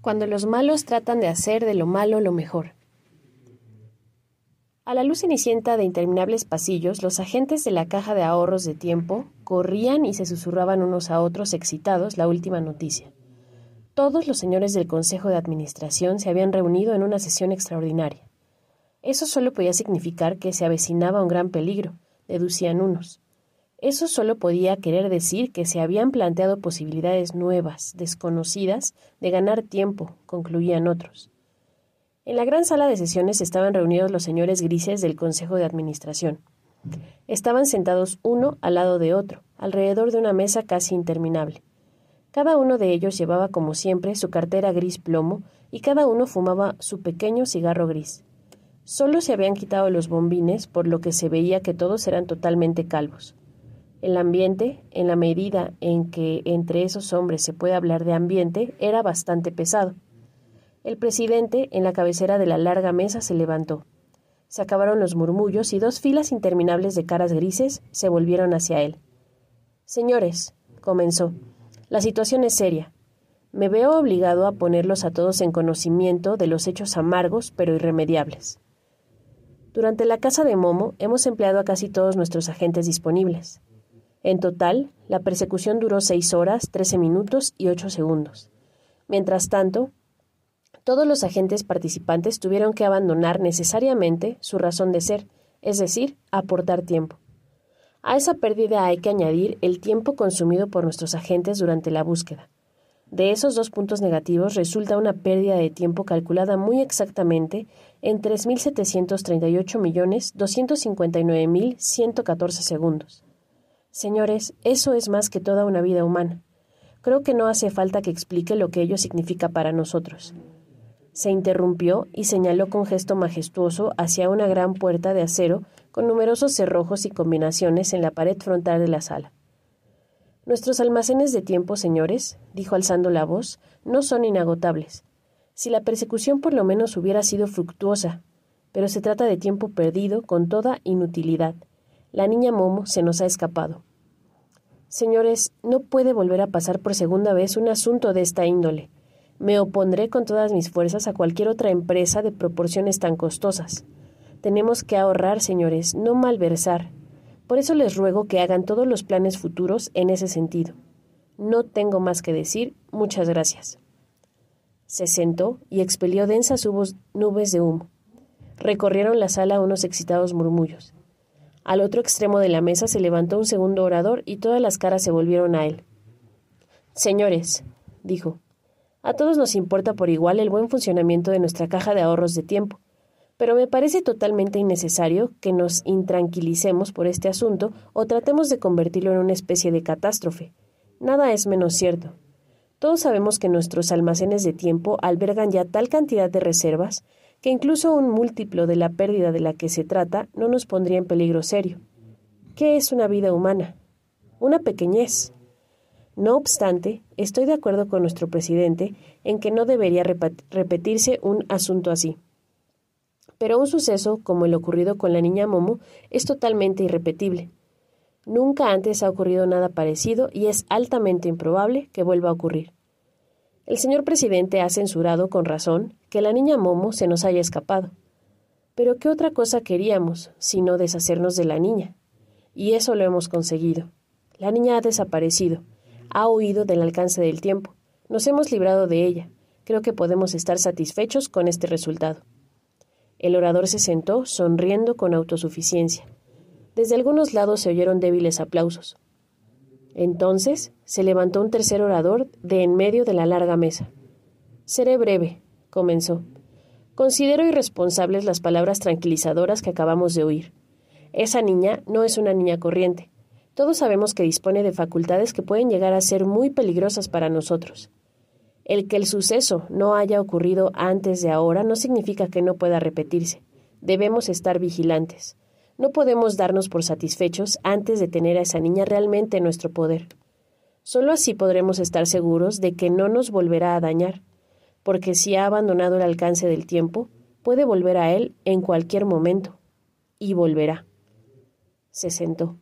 Cuando los malos tratan de hacer de lo malo lo mejor. A la luz cenicienta de interminables pasillos, los agentes de la caja de ahorros de tiempo corrían y se susurraban unos a otros excitados la última noticia. Todos los señores del Consejo de Administración se habían reunido en una sesión extraordinaria. Eso solo podía significar que se avecinaba un gran peligro, deducían unos. Eso solo podía querer decir que se habían planteado posibilidades nuevas, desconocidas, de ganar tiempo, concluían otros. En la gran sala de sesiones estaban reunidos los señores grises del Consejo de Administración. Estaban sentados uno al lado de otro, alrededor de una mesa casi interminable. Cada uno de ellos llevaba, como siempre, su cartera gris plomo y cada uno fumaba su pequeño cigarro gris. Solo se habían quitado los bombines, por lo que se veía que todos eran totalmente calvos. El ambiente, en la medida en que entre esos hombres se puede hablar de ambiente, era bastante pesado. El presidente, en la cabecera de la larga mesa, se levantó. Se acabaron los murmullos y dos filas interminables de caras grises se volvieron hacia él. Señores, comenzó, la situación es seria. Me veo obligado a ponerlos a todos en conocimiento de los hechos amargos pero irremediables. Durante la casa de Momo hemos empleado a casi todos nuestros agentes disponibles. En total, la persecución duró seis horas, trece minutos y ocho segundos. Mientras tanto, todos los agentes participantes tuvieron que abandonar necesariamente su razón de ser, es decir, aportar tiempo. A esa pérdida hay que añadir el tiempo consumido por nuestros agentes durante la búsqueda. De esos dos puntos negativos resulta una pérdida de tiempo calculada muy exactamente en 3.738.259.114 segundos. Señores, eso es más que toda una vida humana. Creo que no hace falta que explique lo que ello significa para nosotros. Se interrumpió y señaló con gesto majestuoso hacia una gran puerta de acero con numerosos cerrojos y combinaciones en la pared frontal de la sala. Nuestros almacenes de tiempo, señores, dijo alzando la voz, no son inagotables. Si la persecución por lo menos hubiera sido fructuosa, pero se trata de tiempo perdido con toda inutilidad. La niña Momo se nos ha escapado. Señores, no puede volver a pasar por segunda vez un asunto de esta índole. Me opondré con todas mis fuerzas a cualquier otra empresa de proporciones tan costosas. Tenemos que ahorrar, señores, no malversar. Por eso les ruego que hagan todos los planes futuros en ese sentido. No tengo más que decir. Muchas gracias. Se sentó y expelió densas nubes de humo. Recorrieron la sala unos excitados murmullos. Al otro extremo de la mesa se levantó un segundo orador y todas las caras se volvieron a él. Señores, dijo, a todos nos importa por igual el buen funcionamiento de nuestra caja de ahorros de tiempo, pero me parece totalmente innecesario que nos intranquilicemos por este asunto o tratemos de convertirlo en una especie de catástrofe. Nada es menos cierto. Todos sabemos que nuestros almacenes de tiempo albergan ya tal cantidad de reservas que incluso un múltiplo de la pérdida de la que se trata no nos pondría en peligro serio. ¿Qué es una vida humana? Una pequeñez. No obstante, estoy de acuerdo con nuestro presidente en que no debería repetirse un asunto así. Pero un suceso como el ocurrido con la niña Momo es totalmente irrepetible. Nunca antes ha ocurrido nada parecido y es altamente improbable que vuelva a ocurrir. El señor presidente ha censurado con razón que la niña Momo se nos haya escapado. Pero ¿qué otra cosa queríamos sino deshacernos de la niña? Y eso lo hemos conseguido. La niña ha desaparecido, ha huido del alcance del tiempo. Nos hemos librado de ella. Creo que podemos estar satisfechos con este resultado. El orador se sentó, sonriendo con autosuficiencia. Desde algunos lados se oyeron débiles aplausos. Entonces se levantó un tercer orador de en medio de la larga mesa. Seré breve, comenzó. Considero irresponsables las palabras tranquilizadoras que acabamos de oír. Esa niña no es una niña corriente. Todos sabemos que dispone de facultades que pueden llegar a ser muy peligrosas para nosotros. El que el suceso no haya ocurrido antes de ahora no significa que no pueda repetirse. Debemos estar vigilantes. No podemos darnos por satisfechos antes de tener a esa niña realmente en nuestro poder. Solo así podremos estar seguros de que no nos volverá a dañar, porque si ha abandonado el alcance del tiempo, puede volver a él en cualquier momento. Y volverá. Se sentó.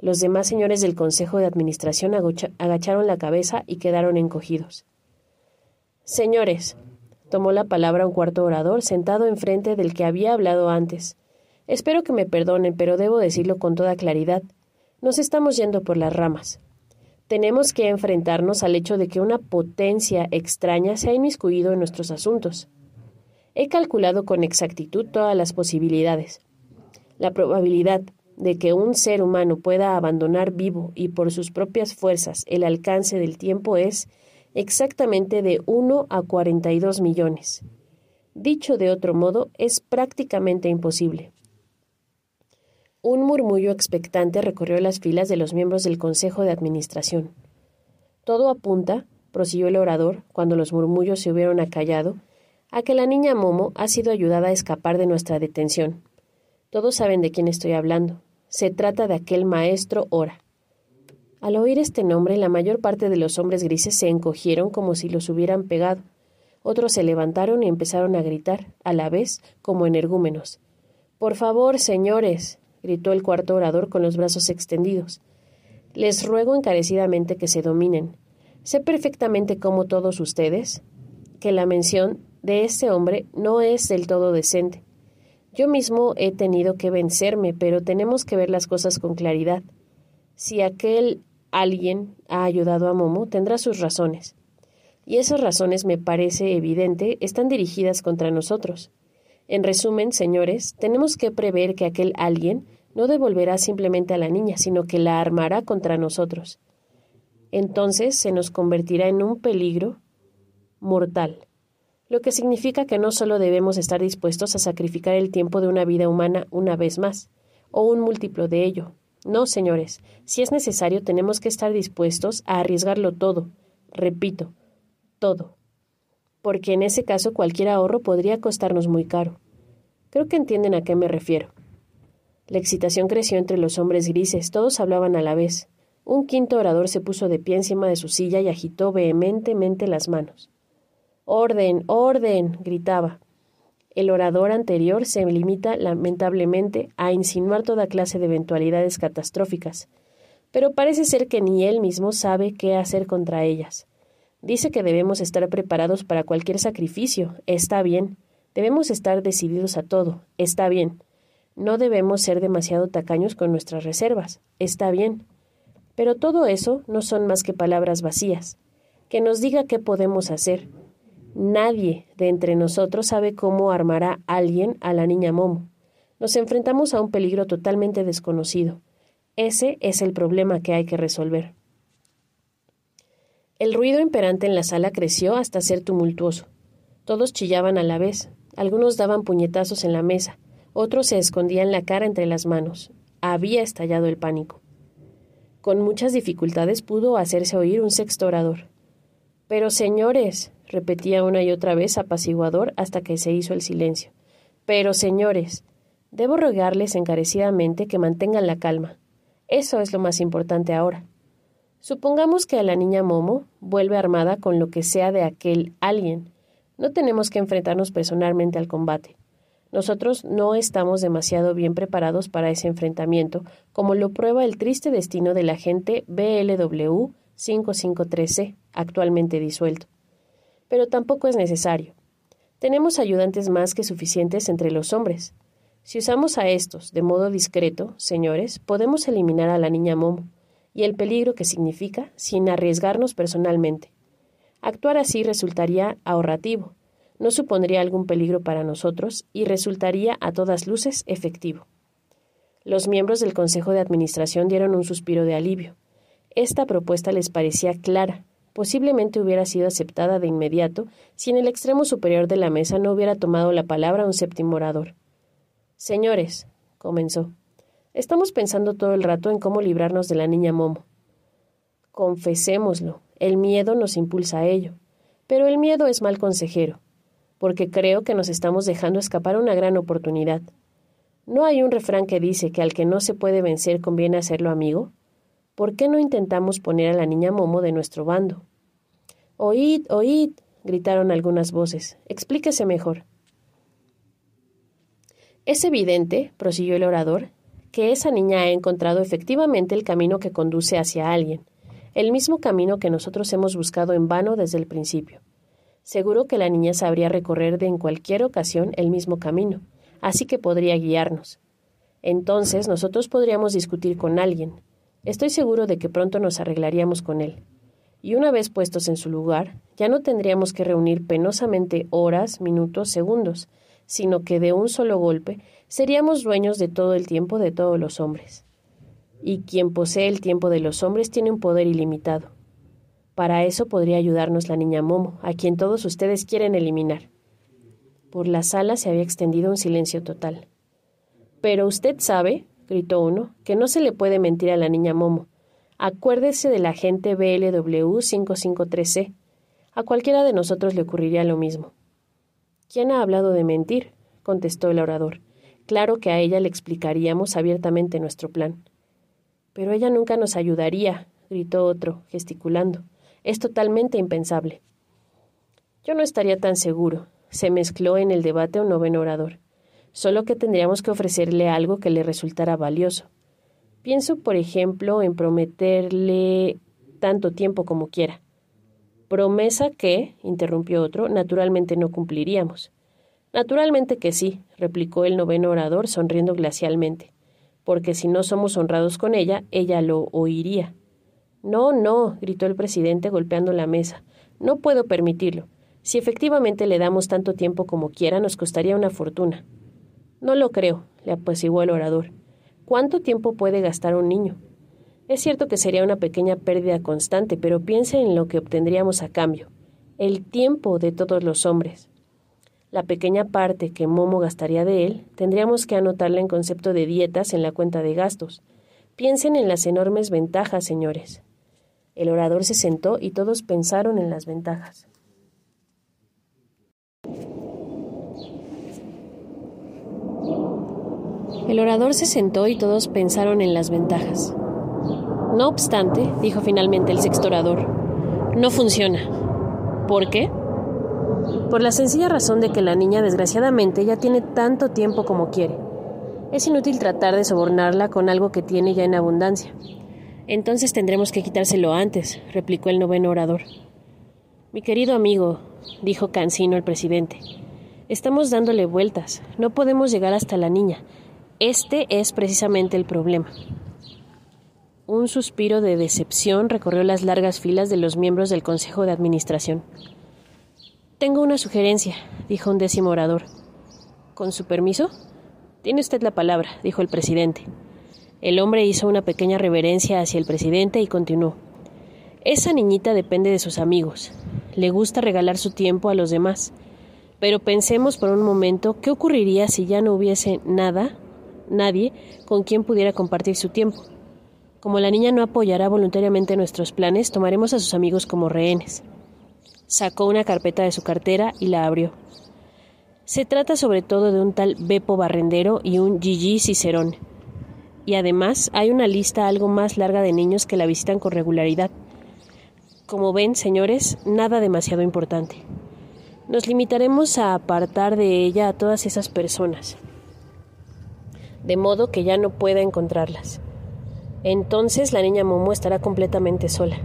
Los demás señores del Consejo de Administración agacharon la cabeza y quedaron encogidos. Señores, tomó la palabra un cuarto orador sentado enfrente del que había hablado antes. Espero que me perdonen, pero debo decirlo con toda claridad. Nos estamos yendo por las ramas. Tenemos que enfrentarnos al hecho de que una potencia extraña se ha inmiscuido en nuestros asuntos. He calculado con exactitud todas las posibilidades. La probabilidad de que un ser humano pueda abandonar vivo y por sus propias fuerzas el alcance del tiempo es exactamente de 1 a 42 millones. Dicho de otro modo, es prácticamente imposible. Un murmullo expectante recorrió las filas de los miembros del Consejo de Administración. Todo apunta, prosiguió el orador, cuando los murmullos se hubieron acallado, a que la niña Momo ha sido ayudada a escapar de nuestra detención. Todos saben de quién estoy hablando. Se trata de aquel maestro Ora. Al oír este nombre, la mayor parte de los hombres grises se encogieron como si los hubieran pegado. Otros se levantaron y empezaron a gritar, a la vez, como energúmenos. Por favor, señores, gritó el cuarto orador con los brazos extendidos. Les ruego encarecidamente que se dominen. Sé perfectamente como todos ustedes que la mención de este hombre no es del todo decente. Yo mismo he tenido que vencerme, pero tenemos que ver las cosas con claridad. Si aquel alguien ha ayudado a Momo, tendrá sus razones. Y esas razones, me parece evidente, están dirigidas contra nosotros. En resumen, señores, tenemos que prever que aquel alguien no devolverá simplemente a la niña, sino que la armará contra nosotros. Entonces se nos convertirá en un peligro mortal lo que significa que no solo debemos estar dispuestos a sacrificar el tiempo de una vida humana una vez más, o un múltiplo de ello. No, señores, si es necesario tenemos que estar dispuestos a arriesgarlo todo, repito, todo, porque en ese caso cualquier ahorro podría costarnos muy caro. Creo que entienden a qué me refiero. La excitación creció entre los hombres grises, todos hablaban a la vez. Un quinto orador se puso de pie encima de su silla y agitó vehementemente las manos. Orden, orden, gritaba. El orador anterior se limita lamentablemente a insinuar toda clase de eventualidades catastróficas, pero parece ser que ni él mismo sabe qué hacer contra ellas. Dice que debemos estar preparados para cualquier sacrificio. Está bien. Debemos estar decididos a todo. Está bien. No debemos ser demasiado tacaños con nuestras reservas. Está bien. Pero todo eso no son más que palabras vacías. Que nos diga qué podemos hacer, Nadie de entre nosotros sabe cómo armará alguien a la niña Momo. Nos enfrentamos a un peligro totalmente desconocido. Ese es el problema que hay que resolver. El ruido imperante en la sala creció hasta ser tumultuoso. Todos chillaban a la vez. Algunos daban puñetazos en la mesa. Otros se escondían la cara entre las manos. Había estallado el pánico. Con muchas dificultades pudo hacerse oír un sexto orador. Pero, señores, repetía una y otra vez apaciguador hasta que se hizo el silencio. Pero, señores, debo rogarles encarecidamente que mantengan la calma. Eso es lo más importante ahora. Supongamos que a la niña Momo vuelve armada con lo que sea de aquel alguien. No tenemos que enfrentarnos personalmente al combate. Nosotros no estamos demasiado bien preparados para ese enfrentamiento, como lo prueba el triste destino del agente BLW 553C, actualmente disuelto pero tampoco es necesario. Tenemos ayudantes más que suficientes entre los hombres. Si usamos a estos de modo discreto, señores, podemos eliminar a la niña Momo y el peligro que significa sin arriesgarnos personalmente. Actuar así resultaría ahorrativo, no supondría algún peligro para nosotros y resultaría a todas luces efectivo. Los miembros del Consejo de Administración dieron un suspiro de alivio. Esta propuesta les parecía clara, posiblemente hubiera sido aceptada de inmediato si en el extremo superior de la mesa no hubiera tomado la palabra un séptimo orador. Señores, comenzó, estamos pensando todo el rato en cómo librarnos de la niña Momo. Confesémoslo, el miedo nos impulsa a ello, pero el miedo es mal consejero, porque creo que nos estamos dejando escapar una gran oportunidad. ¿No hay un refrán que dice que al que no se puede vencer conviene hacerlo amigo? ¿Por qué no intentamos poner a la niña Momo de nuestro bando? Oíd, oíd, gritaron algunas voces. Explíquese mejor. Es evidente, prosiguió el orador, que esa niña ha encontrado efectivamente el camino que conduce hacia alguien, el mismo camino que nosotros hemos buscado en vano desde el principio. Seguro que la niña sabría recorrer de en cualquier ocasión el mismo camino, así que podría guiarnos. Entonces nosotros podríamos discutir con alguien. Estoy seguro de que pronto nos arreglaríamos con él. Y una vez puestos en su lugar, ya no tendríamos que reunir penosamente horas, minutos, segundos, sino que de un solo golpe seríamos dueños de todo el tiempo de todos los hombres. Y quien posee el tiempo de los hombres tiene un poder ilimitado. Para eso podría ayudarnos la niña Momo, a quien todos ustedes quieren eliminar. Por la sala se había extendido un silencio total. Pero usted sabe, gritó uno, que no se le puede mentir a la niña Momo. Acuérdese de la gente BLW 553C. A cualquiera de nosotros le ocurriría lo mismo. ¿Quién ha hablado de mentir? contestó el orador. Claro que a ella le explicaríamos abiertamente nuestro plan. Pero ella nunca nos ayudaría, gritó otro, gesticulando. Es totalmente impensable. Yo no estaría tan seguro, se mezcló en el debate un noveno orador. Solo que tendríamos que ofrecerle algo que le resultara valioso. Pienso, por ejemplo, en prometerle tanto tiempo como quiera. Promesa que, interrumpió otro, naturalmente no cumpliríamos. Naturalmente que sí, replicó el noveno orador sonriendo glacialmente, porque si no somos honrados con ella, ella lo oiría. No, no, gritó el presidente golpeando la mesa. No puedo permitirlo. Si efectivamente le damos tanto tiempo como quiera, nos costaría una fortuna. No lo creo, le apaciguó el orador. ¿Cuánto tiempo puede gastar un niño? Es cierto que sería una pequeña pérdida constante, pero piense en lo que obtendríamos a cambio. El tiempo de todos los hombres. La pequeña parte que Momo gastaría de él, tendríamos que anotarla en concepto de dietas en la cuenta de gastos. Piensen en las enormes ventajas, señores. El orador se sentó y todos pensaron en las ventajas. El orador se sentó y todos pensaron en las ventajas. No obstante, dijo finalmente el sexto orador, no funciona. ¿Por qué? Por la sencilla razón de que la niña desgraciadamente ya tiene tanto tiempo como quiere. Es inútil tratar de sobornarla con algo que tiene ya en abundancia. Entonces tendremos que quitárselo antes, replicó el noveno orador. Mi querido amigo, dijo Cancino el presidente, estamos dándole vueltas. No podemos llegar hasta la niña. Este es precisamente el problema. Un suspiro de decepción recorrió las largas filas de los miembros del Consejo de Administración. Tengo una sugerencia, dijo un décimo orador. ¿Con su permiso? Tiene usted la palabra, dijo el presidente. El hombre hizo una pequeña reverencia hacia el presidente y continuó. Esa niñita depende de sus amigos. Le gusta regalar su tiempo a los demás. Pero pensemos por un momento qué ocurriría si ya no hubiese nada, nadie, con quien pudiera compartir su tiempo. Como la niña no apoyará voluntariamente nuestros planes, tomaremos a sus amigos como rehenes. Sacó una carpeta de su cartera y la abrió. Se trata sobre todo de un tal Bepo Barrendero y un Gigi Cicerón y además hay una lista algo más larga de niños que la visitan con regularidad. Como ven, señores, nada demasiado importante. Nos limitaremos a apartar de ella a todas esas personas, de modo que ya no pueda encontrarlas. Entonces la niña Momo estará completamente sola.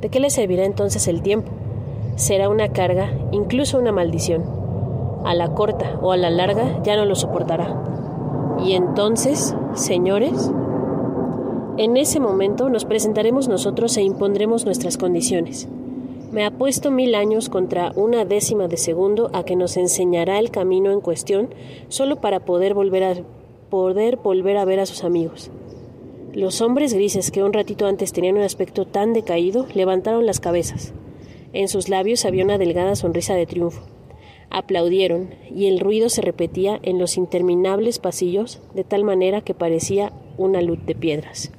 ¿De qué le servirá entonces el tiempo? Será una carga, incluso una maldición. A la corta o a la larga ya no lo soportará. Y entonces, señores, en ese momento nos presentaremos nosotros e impondremos nuestras condiciones. Me apuesto mil años contra una décima de segundo a que nos enseñará el camino en cuestión solo para poder volver a poder volver a ver a sus amigos. Los hombres grises que un ratito antes tenían un aspecto tan decaído levantaron las cabezas. En sus labios había una delgada sonrisa de triunfo. Aplaudieron, y el ruido se repetía en los interminables pasillos de tal manera que parecía una luz de piedras.